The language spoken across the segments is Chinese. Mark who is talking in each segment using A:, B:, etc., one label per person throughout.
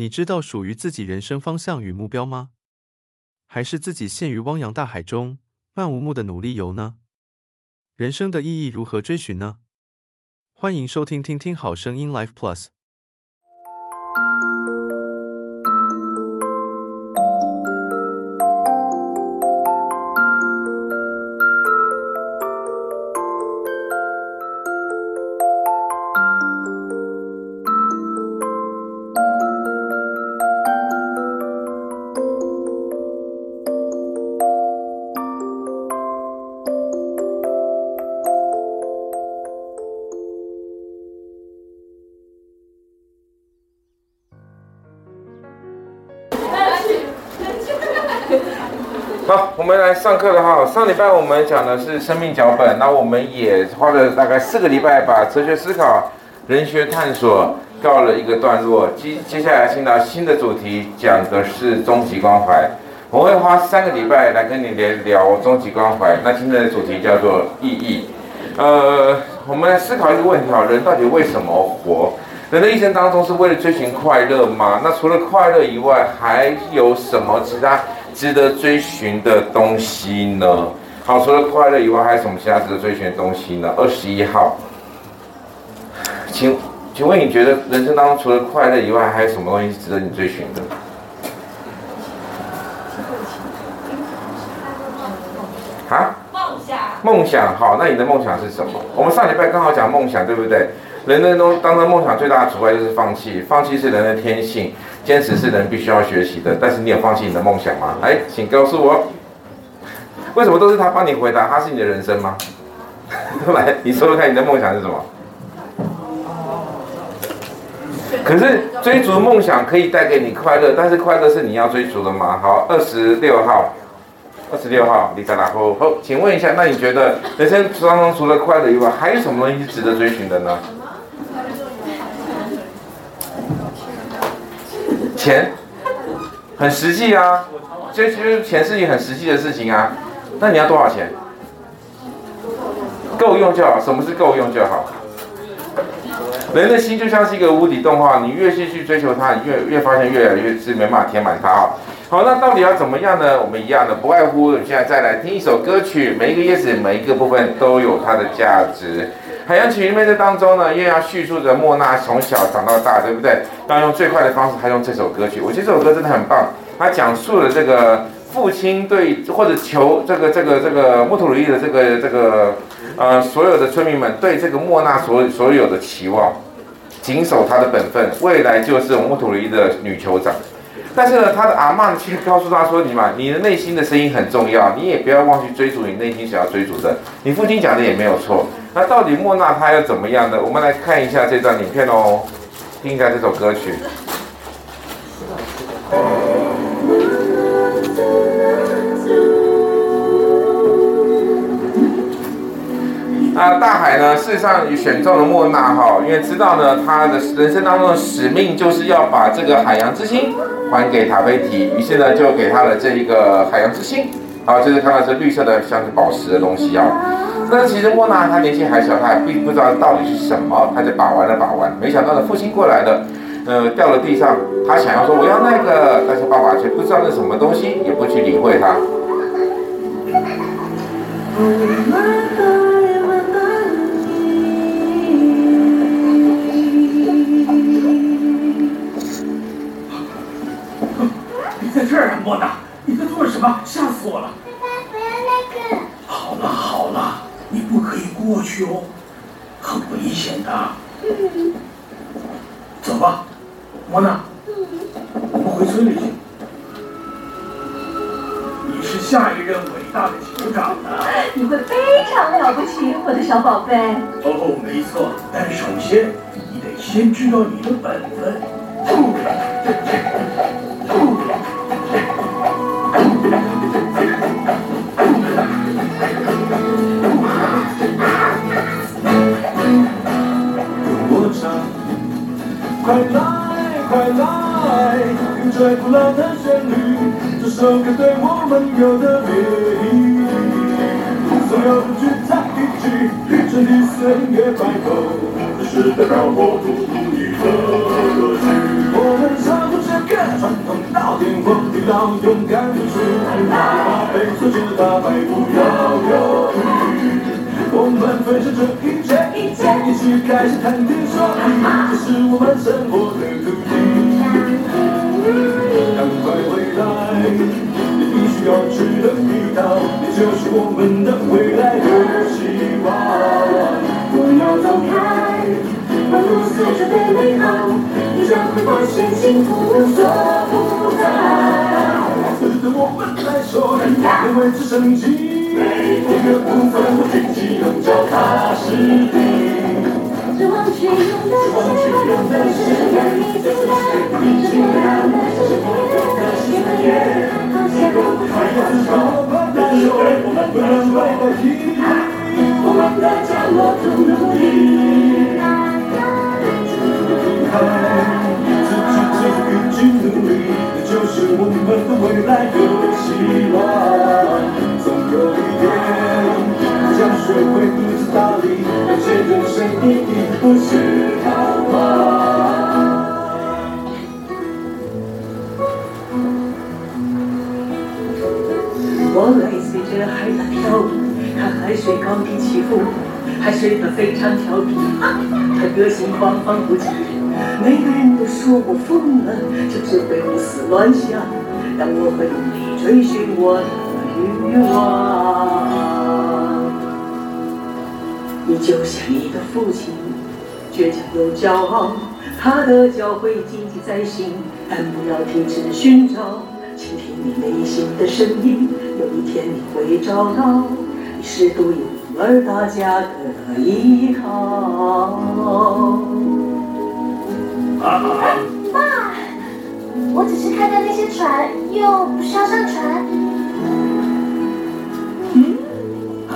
A: 你知道属于自己人生方向与目标吗？还是自己陷于汪洋大海中，漫无目的努力游呢？人生的意义如何追寻呢？欢迎收听听听好声音 Life Plus。
B: 好，我们来上课了哈。上礼拜我们讲的是生命脚本，那我们也花了大概四个礼拜，把哲学思考、人学探索告了一个段落。接接下来进到新的主题，讲的是终极关怀。我会花三个礼拜来跟你聊聊终极关怀。那今天的主题叫做意义。呃，我们来思考一个问题哈，人到底为什么活？人的一生当中是为了追寻快乐吗？那除了快乐以外，还有什么其他？值得追寻的东西呢？好，除了快乐以外，还有什么其他值得追寻的东西呢？二十一号，请请问你觉得人生当中除了快乐以外，还有什么东西值得你追寻的？啊？梦想。梦想好，那你的梦想是什么？我们上礼拜刚好讲梦想，对不对？人生中当中梦想最大的阻碍就是放弃，放弃是人的天性。坚持是人必须要学习的，但是你有放弃你的梦想吗？来，请告诉我，为什么都是他帮你回答？他是你的人生吗？来，你说说看，你的梦想是什么？可是追逐梦想可以带给你快乐，但是快乐是你要追逐的吗？好，二十六号，二十六号，你在哪？好，请问一下，那你觉得人生当中除了快乐以外，还有什么东西是值得追寻的呢？钱很实际啊，这其实钱是一件很实际的事情啊。那你要多少钱？够用就好。什么是够用就好？人的心就像是一个无底洞哈，你越是去追求它，你越越发现越来越是没办法填满它啊。好，那到底要怎么样呢？我们一样的，不外乎现在再来听一首歌曲，每一个叶子每一个部分都有它的价值。海洋奇缘录这当中呢，又要叙述着莫娜从小长到大，对不对？要用最快的方式，他用这首歌曲。我觉得这首歌真的很棒，他讲述了这个父亲对或者求这个这个这个木土里的这个这个呃所有的村民们对这个莫娜所所有的期望，谨守他的本分，未来就是木土里的女酋长。但是呢，他的阿嬷却告诉他说：“你嘛，你的内心的声音很重要，你也不要忘记追逐你内心想要追逐的。你父亲讲的也没有错。那到底莫娜她要怎么样的？我们来看一下这段影片哦，听一下这首歌曲。”啊，大海呢，事实上选中了莫娜哈，因为知道呢，他的人生当中的使命就是要把这个海洋之心还给塔菲提，于是呢，就给他了这一个海洋之心，好，就是看到这绿色的像是宝石的东西啊。但是其实莫娜她年纪还小，她也并不知道到底是什么，她就把玩了把玩，没想到呢，父亲过来了，呃，掉了地上，他想要说我要那个，但是爸爸却不知道那是什么东西，也不去理会他。
C: 你在这儿啊莫娜，你在做什么？吓死我了！
D: 爸爸，不要那个。
C: 好了好了，你不可以过去哦，很危险的。嗯。走吧，莫娜。嗯。我们回村里去。你是下一任伟大的酋长呢。
D: 你会非常了不起，我的小宝贝。
C: 哦，没错，但首先你得先知道你的本分。古老的旋律，这首歌对我们有的意义。所有的聚在一起，春的岁月白头，这是代表我独一的歌曲。我们唱出。我你要勇敢付出，把被挫折打败，不要犹豫。我们分享这一切，一起开始谈天说地，这是我们生活的土地。要知道一道，你就是我们的未来的希望。不要走开。万物随着变美好，你将会发现幸福无所不在。对我们来说，因为直升机每一个部分都紧紧用脚踏实地。指望去勇敢的是让你进来，这不然的世界，好像快要自爆发的时候，我们不能忘记，我们的角落中努力。自己继续去努力，那就是我们的未来的希望。总有一天，将学会独自打理，而且人生意义不是
E: 高低起伏，还睡得非常调皮，他个性狂放不羁。每个人都说我疯了，就是会胡思乱想。但我会努力追寻我的欲望。你就像你的父亲，倔强又骄傲，他的教诲谨记在心。但不要停止寻找，倾听你内心的声音。有一天你会找到，你是独一无而大家的依靠。
D: 爸，我只是看到那些船，又不是要上船。
F: 嗯？哎，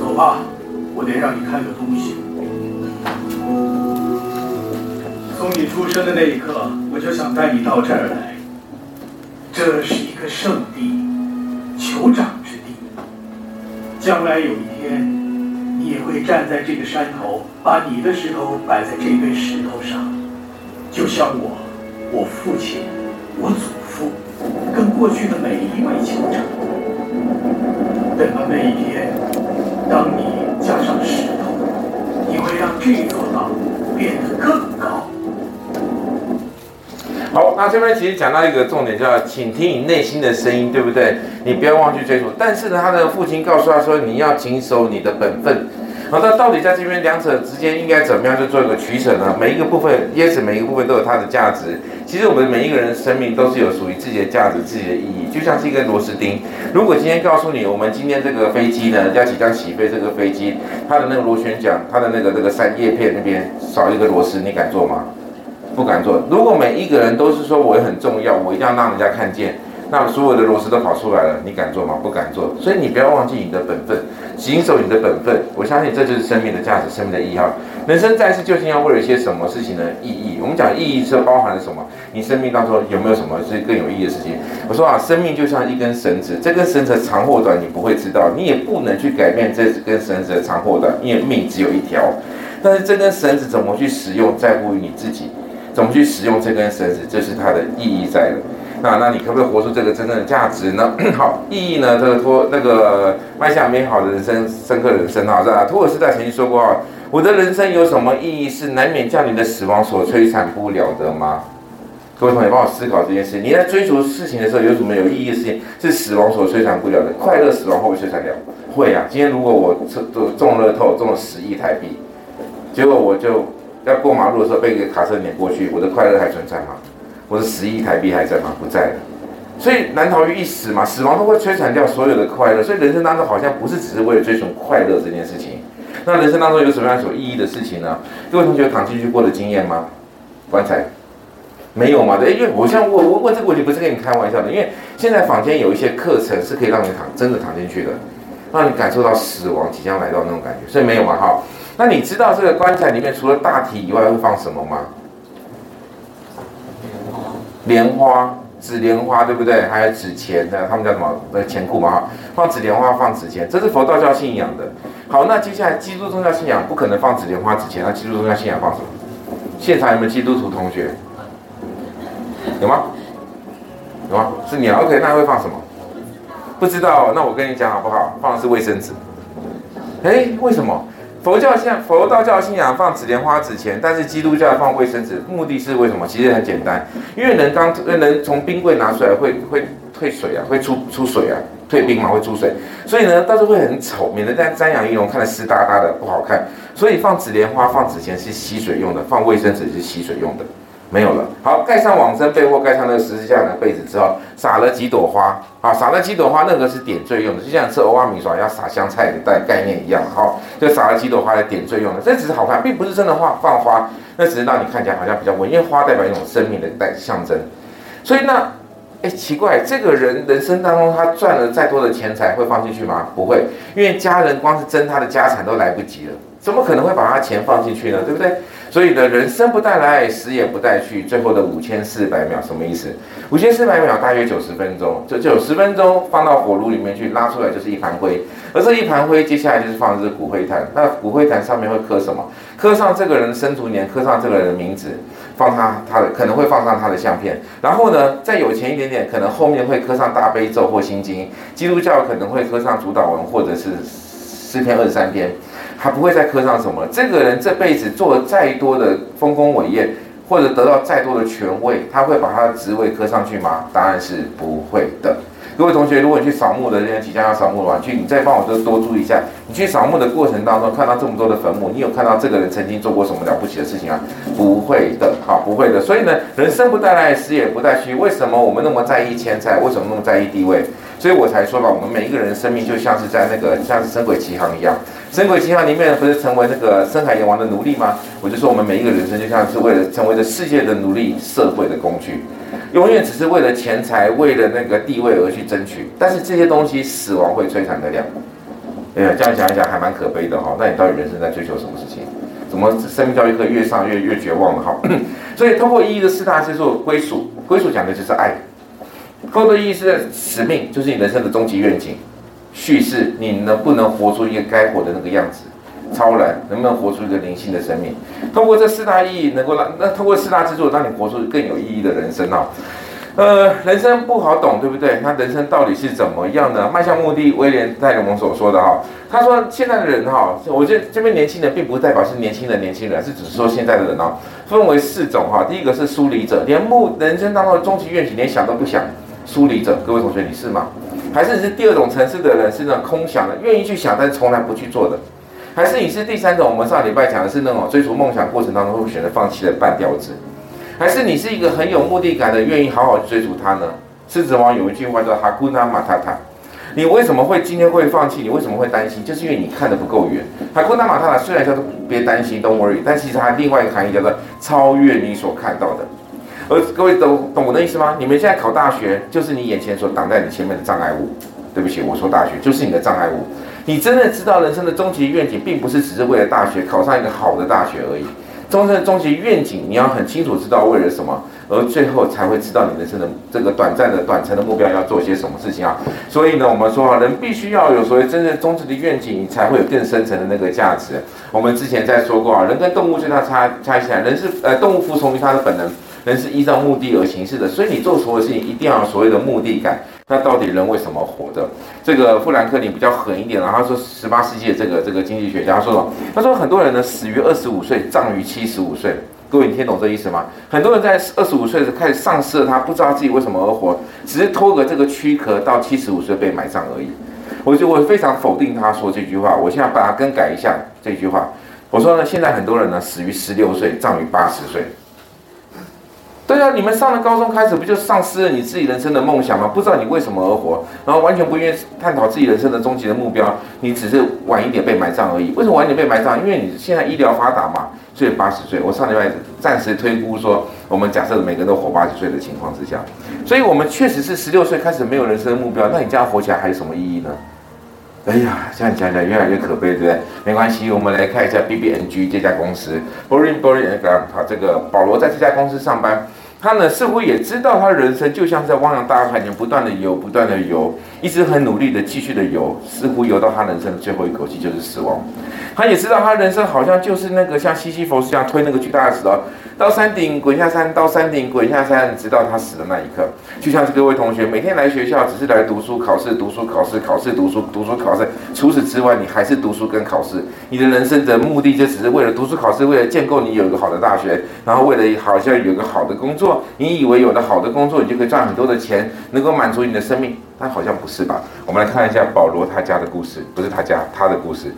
F: 走吧，我得让你看个东西。从你出生的那一刻，我就想带你到这儿来。这是一个圣地，酋长。将来有一天，你也会站在这个山头，把你的石头摆在这堆石头上。就像我，我父亲，我祖父，跟过去的每一位酋长。等到那一天，当你加上石头，你会让这座岛变得更。
B: 好，那这边其实讲到一个重点，叫倾听你内心的声音，对不对？你不要忘记追逐。但是呢，他的父亲告诉他说，你要谨守你的本分。好，那到底在这边两者之间应该怎么样去做一个取舍呢？每一个部分，也许每一个部分都有它的价值。其实我们每一个人的生命都是有属于自己的价值、自己的意义，就像是一根螺丝钉。如果今天告诉你，我们今天这个飞机呢要即将起飞，这个飞机它的那个螺旋桨，它的那个这个三叶片那边少一个螺丝，你敢做吗？不敢做。如果每一个人都是说我很重要，我一定要让人家看见。那所有的螺丝都跑出来了，你敢做吗？不敢做。所以你不要忘记你的本分，谨守你的本分。我相信这就是生命的价值，生命的意义。人生在世究竟要为了一些什么事情的意义？我们讲意义是包含了什么？你生命当中有没有什么是更有意义的事情？我说啊，生命就像一根绳子，这根绳子长或短你不会知道，你也不能去改变这根绳子的长或短，因为命只有一条。但是这根绳子怎么去使用，在乎于你自己。怎么去使用这根绳子，这是它的意义在的。那那你可不可以活出这个真正的价值呢？好，意义呢？这个托那个迈向美好的人生，深刻的人生啊，是吧？托尔斯泰曾经说过啊，我的人生有什么意义是难免叫你的死亡所摧残不了的吗？各位同学，帮我思考这件事。你在追逐事情的时候，有什么有意义的事情是死亡所摧残不了的？快乐死亡会不会摧残掉？会啊。今天如果我中中乐透中了十亿台币，结果我就要过马路的时候被一个卡车碾过去，我的快乐还存在吗？我的十亿台币还在吗？不在了，所以难逃于一死嘛，死亡都会摧残掉所有的快乐。所以人生当中好像不是只是为了追求快乐这件事情。那人生当中有什么样有意义的事情呢？各位同学躺进去过的经验吗？棺材没有吗？对，因为我现在我我问这个问题不是跟你开玩笑的，因为现在坊间有一些课程是可以让你躺真的躺进去的，让你感受到死亡即将来到那种感觉。所以没有嘛？哈，那你知道这个棺材里面除了大体以外会放什么吗？莲花、纸莲花，对不对？还有纸钱，的他们叫什么？那钱库嘛，哈，放纸莲花，放纸钱，这是佛道教信仰的。好，那接下来基督宗教信仰不可能放纸莲花、纸钱，那基督宗教信仰放什么？现场有没有基督徒同学？有吗？有吗？是鸟。OK，那会放什么？不知道。那我跟你讲好不好？放的是卫生纸。哎，为什么？佛教信佛道教信仰放纸莲花纸钱，但是基督教放卫生纸，目的是为什么？其实很简单，因为人刚人从冰柜拿出来会会退水啊，会出出水啊。退冰嘛会出水，所以呢，到时候会很丑，免得在瞻仰仪容看得湿哒哒的不好看。所以放纸莲花、放纸钱是吸水用的，放卫生纸是吸水用的。没有了，好，盖上往生被或盖上那个十字架的被子之后，撒了几朵花啊，撒了几朵花，那个是点缀用的，就像吃欧阿米耍要撒香菜的概概念一样，好，就撒了几朵花来点缀用的，这只是好看，并不是真的花放花，那只是让你看起来好像比较稳，因为花代表一种生命的代象征，所以那。哎，奇怪，这个人人生当中他赚了再多的钱财会放进去吗？不会，因为家人光是争他的家产都来不及了，怎么可能会把他钱放进去呢？对不对？所以呢，人生不带来，死也不带去，最后的五千四百秒什么意思？五千四百秒大约九十分钟，这九十分钟放到火炉里面去拉出来就是一盘灰，而这一盘灰接下来就是放这个骨灰坛，那骨灰坛上面会刻什么？刻上这个人的生卒年，刻上这个人的名字。放他他的可能会放上他的相片，然后呢，再有钱一点点，可能后面会刻上大悲咒或心经。基督教可能会刻上主祷文或者是诗篇二十三篇，他不会再刻上什么。这个人这辈子做了再多的丰功伟业，或者得到再多的权位，他会把他的职位刻上去吗？答案是不会的。各位同学，如果你去扫墓的人即将要扫墓的话，去你再帮我多多注意一下。你去扫墓的过程当中，看到这么多的坟墓，你有看到这个人曾经做过什么了不起的事情啊？不会的，好，不会的。所以呢，人生不带来，死也不带去。为什么我们那么在意钱财？为什么那么在意地位？所以我才说吧，我们每一个人的生命就像是在那个像是《神鬼奇航》一样，《神鬼奇航》里面不是成为那个深海阎王的奴隶吗？我就说我们每一个人生就像是为了成为这世界的奴隶，社会的工具。永远只是为了钱财，为了那个地位而去争取，但是这些东西死亡会摧残得了。哎呀，这样想一想还蛮可悲的哈。那你到底人生在追求什么事情？怎么生命教育课越上越越绝望了哈？所以通过意义的四大支柱，归属，归属讲的就是爱。后的意义是使命，就是你人生的终极愿景。叙事，你能不能活出一个该活的那个样子？超然，能不能活出一个灵性的生命？通过这四大意义，能够让那通过四大支柱，让你活出更有意义的人生啊！呃，人生不好懂，对不对？那人生到底是怎么样的？迈向目的，威廉戴蒙所说的哈，他说现在的人哈，我这这边年轻人并不代表是年轻的年轻人，是只是说现在的人啊，分为四种哈。第一个是疏离者，连目人生当中的终极愿景连想都不想，疏离者。各位同学，你是吗？还是你是第二种层次的人，是那种空想的，愿意去想，但从来不去做的？还是你是第三种？我们上礼拜讲的是那种追逐梦想过程当中会选择放弃的半吊子。还是你是一个很有目的感的，愿意好好追逐它呢？狮子王有一句话叫做“哈库纳马塔塔”。你为什么会今天会放弃？你为什么会担心？就是因为你看得不够远。哈库纳马塔塔虽然叫做别担心，Don't worry，但其实它另外一个含义叫做超越你所看到的。而各位懂懂我的意思吗？你们现在考大学，就是你眼前所挡在你前面的障碍物。对不起，我说大学就是你的障碍物。你真的知道人生的终极愿景，并不是只是为了大学考上一个好的大学而已。终身的终极愿景，你要很清楚知道为了什么，而最后才会知道你人生的这个短暂的短程的目标要做些什么事情啊。所以呢，我们说啊，人必须要有所谓真正终极的愿景，你才会有更深层的那个价值。我们之前在说过啊，人跟动物最大差差异起来，人是呃动物服从于它的本能，人是依照目的而行事的。所以你做所有事情一定要有所谓的目的感。那到底人为什么活着？这个富兰克林比较狠一点，然后他说十八世纪的这个这个经济学家说什么？他说很多人呢死于二十五岁，葬于七十五岁。各位，你听懂这意思吗？很多人在二十五岁时开始丧失了他，不知道自己为什么而活，只是拖个这个躯壳到七十五岁被埋葬而已。我就我非常否定他说这句话，我现在把它更改一下这句话。我说呢，现在很多人呢死于十六岁，葬于八十岁。对啊，你们上了高中开始，不就丧失了你自己人生的梦想吗？不知道你为什么而活，然后完全不愿意探讨自己人生的终极的目标，你只是晚一点被埋葬而已。为什么晚一点被埋葬？因为你现在医疗发达嘛，所以八十岁。我上礼拜暂时推估说，我们假设每个人都活八十岁的情况之下，所以我们确实是十六岁开始没有人生目标。那你这样活起来还有什么意义呢？哎呀，这样讲起来越来越可悲，对不对？没关系，我们来看一下 BBNG 这家公司，Boring Boring and Gram，他这个保罗在这家公司上班。他呢，似乎也知道他人生就像在汪洋大海里不断的游，不断的游，一直很努力的继续的游，似乎游到他人生的最后一口气就是死亡。他也知道他人生好像就是那个像西西弗斯一样推那个巨大的石头，到山顶滚下山，到山顶滚下山，直到他死的那一刻。就像是各位同学每天来学校，只是来读书、考试、读书、考试、考试、读书、读书、考试。除此之外，你还是读书跟考试。你的人生的目的就只是为了读书考试，为了建构你有一个好的大学，然后为了好像有个好的工作。你以为有了好的工作，你就可以赚很多的钱，能够满足你的生命？但好像不是吧？我们来看一下保罗他家的故事不是他家他的故事。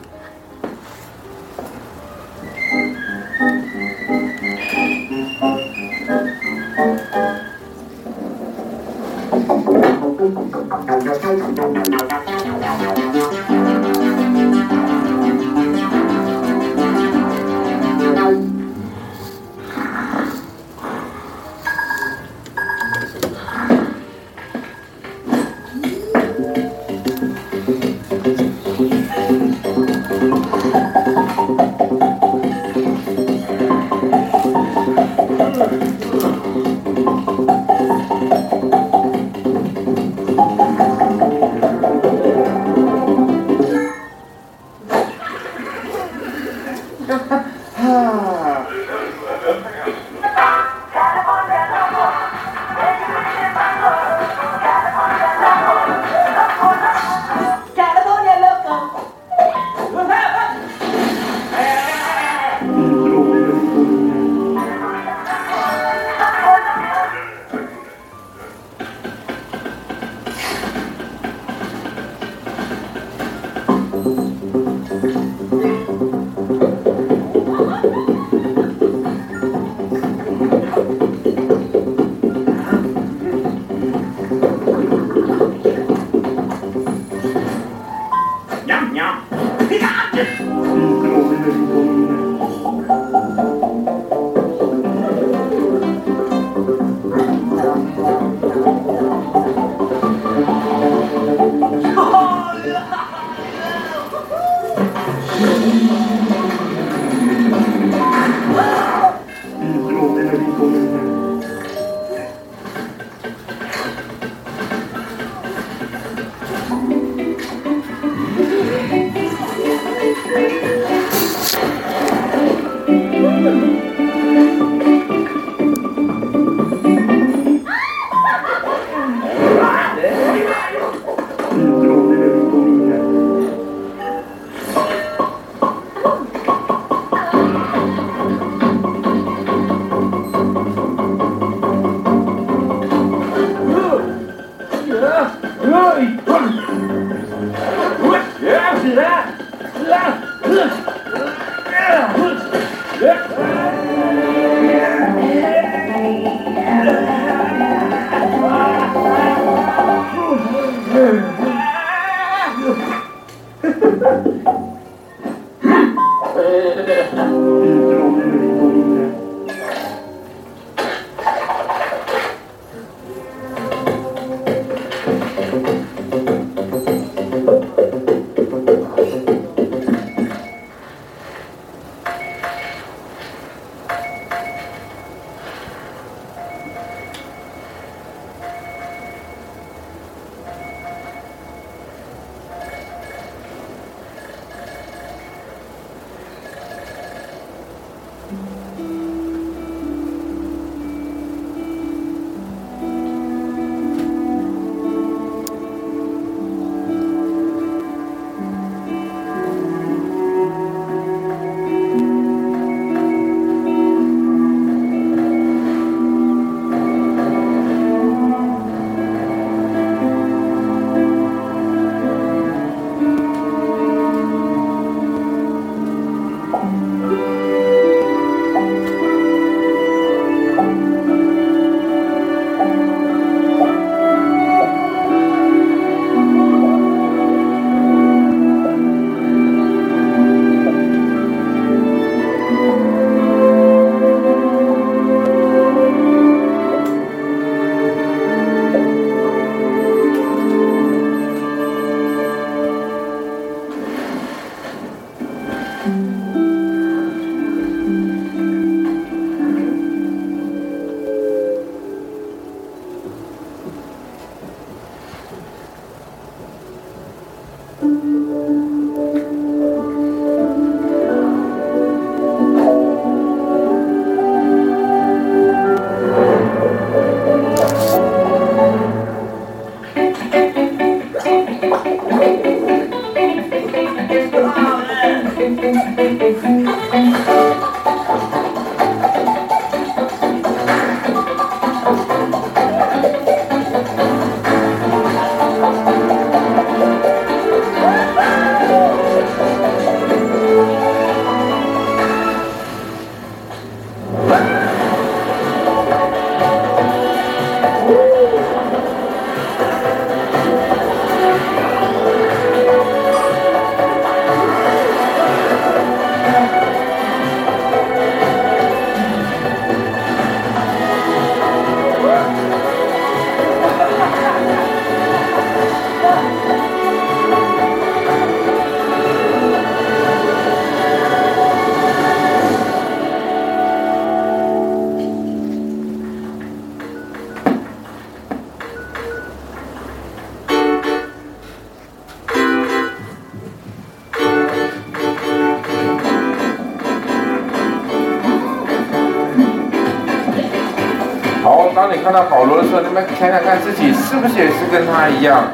B: 到保罗的时候，你们想想看自己是不是也是跟他一样？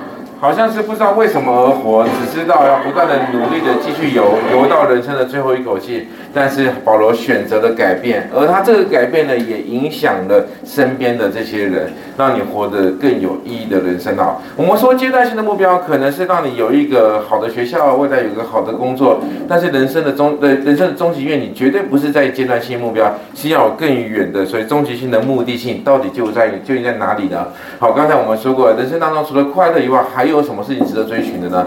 B: 好像是不知道为什么而活，只知道要不断的努力的继续游，游到人生的最后一口气。但是保罗选择了改变，而他这个改变呢，也影响了身边的这些人，让你活得更有意义的人生啊。我们说阶段性的目标，可能是让你有一个好的学校，未来有一个好的工作。但是人生的终，呃，人生的终极愿景，绝对不是在阶段性目标，是要更远的。所以终极性的目的性，到底就在究竟在哪里呢？好，刚才我们说过，人生当中除了快乐以外，还。有什么事情值得追寻的呢？